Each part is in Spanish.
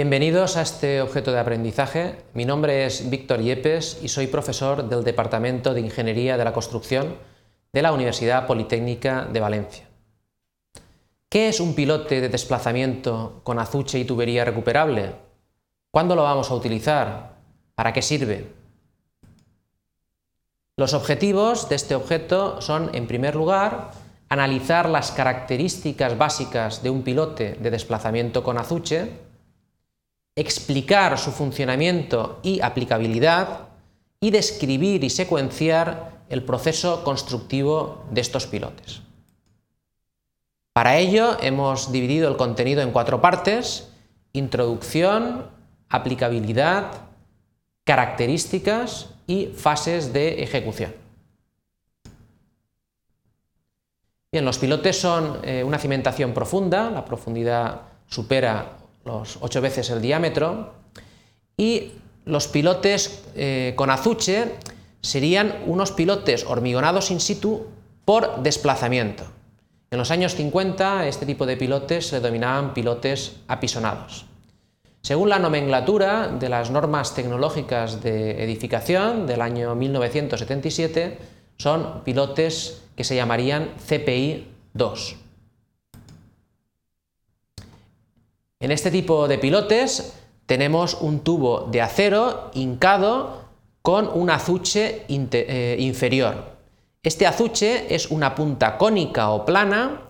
Bienvenidos a este objeto de aprendizaje. Mi nombre es Víctor Yepes y soy profesor del Departamento de Ingeniería de la Construcción de la Universidad Politécnica de Valencia. ¿Qué es un pilote de desplazamiento con azuche y tubería recuperable? ¿Cuándo lo vamos a utilizar? ¿Para qué sirve? Los objetivos de este objeto son, en primer lugar, analizar las características básicas de un pilote de desplazamiento con azuche, explicar su funcionamiento y aplicabilidad y describir y secuenciar el proceso constructivo de estos pilotes. Para ello hemos dividido el contenido en cuatro partes, introducción, aplicabilidad, características y fases de ejecución. Bien, los pilotes son eh, una cimentación profunda, la profundidad supera los 8 veces el diámetro, y los pilotes eh, con azuche serían unos pilotes hormigonados in situ por desplazamiento. En los años 50 este tipo de pilotes se denominaban pilotes apisonados. Según la nomenclatura de las normas tecnológicas de edificación del año 1977, son pilotes que se llamarían CPI 2. En este tipo de pilotes tenemos un tubo de acero hincado con un azuche eh, inferior. Este azuche es una punta cónica o plana,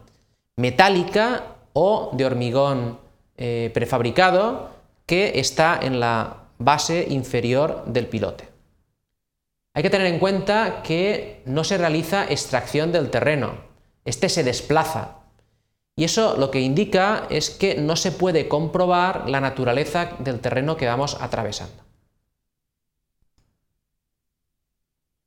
metálica o de hormigón eh, prefabricado que está en la base inferior del pilote. Hay que tener en cuenta que no se realiza extracción del terreno, este se desplaza. Y eso lo que indica es que no se puede comprobar la naturaleza del terreno que vamos atravesando.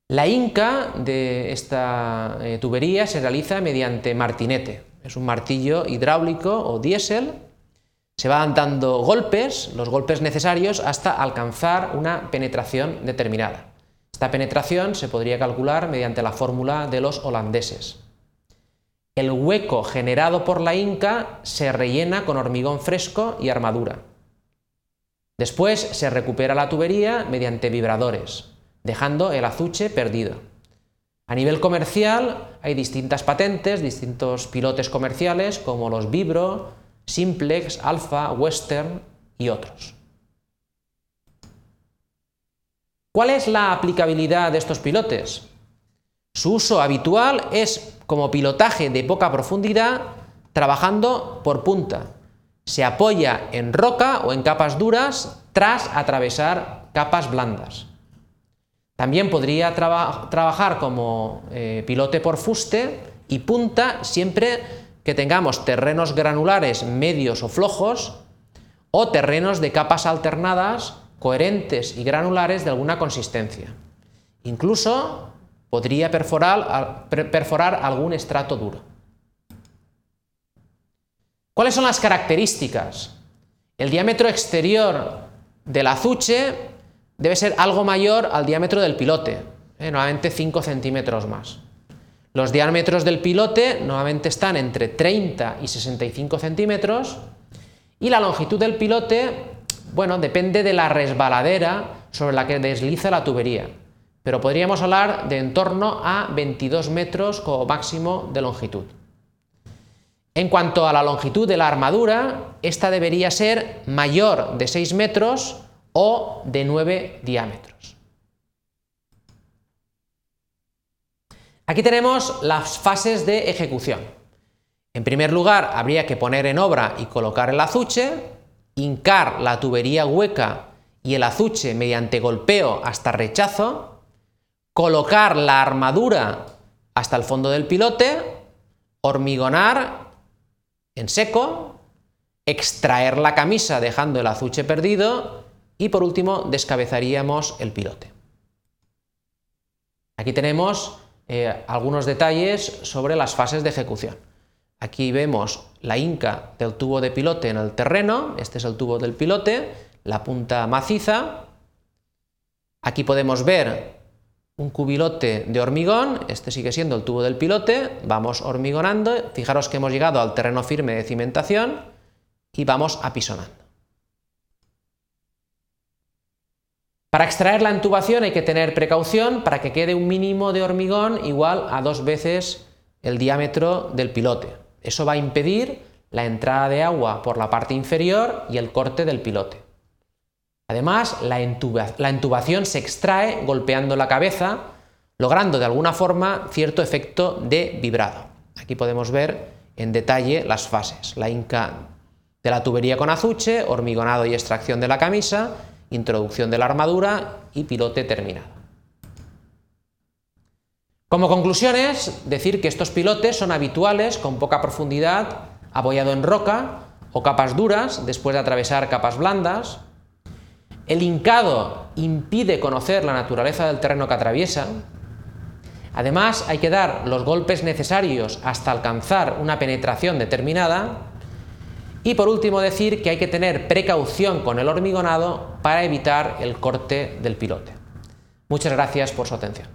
La inca de esta eh, tubería se realiza mediante martinete. Es un martillo hidráulico o diésel. Se van dando golpes, los golpes necesarios, hasta alcanzar una penetración determinada. Esta penetración se podría calcular mediante la fórmula de los holandeses. El hueco generado por la inca se rellena con hormigón fresco y armadura. Después se recupera la tubería mediante vibradores, dejando el azuche perdido. A nivel comercial hay distintas patentes, distintos pilotes comerciales como los Vibro, Simplex, Alpha, Western y otros. ¿Cuál es la aplicabilidad de estos pilotes? Su uso habitual es como pilotaje de poca profundidad trabajando por punta. Se apoya en roca o en capas duras tras atravesar capas blandas. También podría trabajar como eh, pilote por fuste y punta siempre que tengamos terrenos granulares medios o flojos o terrenos de capas alternadas, coherentes y granulares de alguna consistencia. Incluso podría perforar, algún estrato duro. ¿Cuáles son las características? El diámetro exterior del azuche debe ser algo mayor al diámetro del pilote, ¿eh? normalmente 5 centímetros más. Los diámetros del pilote normalmente están entre 30 y 65 centímetros y la longitud del pilote, bueno, depende de la resbaladera sobre la que desliza la tubería, pero podríamos hablar de en torno a 22 metros como máximo de longitud. En cuanto a la longitud de la armadura, esta debería ser mayor de 6 metros o de 9 diámetros. Aquí tenemos las fases de ejecución. En primer lugar, habría que poner en obra y colocar el azuche, hincar la tubería hueca y el azuche mediante golpeo hasta rechazo, colocar la armadura hasta el fondo del pilote, hormigonar en seco, extraer la camisa dejando el azuche perdido y por último, descabezaríamos el pilote. Aquí tenemos eh, algunos detalles sobre las fases de ejecución. Aquí vemos la inca del tubo de pilote en el terreno, este es el tubo del pilote, la punta maciza. Aquí podemos ver un cubilote de hormigón, este sigue siendo el tubo del pilote, vamos hormigonando, fijaros que hemos llegado al terreno firme de cimentación y vamos apisonando. Para extraer la intubación hay que tener precaución para que quede un mínimo de hormigón igual a dos veces el diámetro del pilote. Eso va a impedir la entrada de agua por la parte inferior y el corte del pilote. Además, la, intubación se extrae golpeando la cabeza, logrando de alguna forma cierto efecto de vibrado. Aquí podemos ver en detalle las fases. La inca de la tubería con azuche, hormigonado y extracción de la camisa, introducción de la armadura y pilote terminado. Como conclusiones, decir que estos pilotes son habituales con poca profundidad, apoyado en roca o capas duras después de atravesar capas blandas. El hincado impide conocer la naturaleza del terreno que atraviesa. Además, hay que dar los golpes necesarios hasta alcanzar una penetración determinada y por último decir que hay que tener precaución con el hormigonado para evitar el corte del pilote. Muchas gracias por su atención.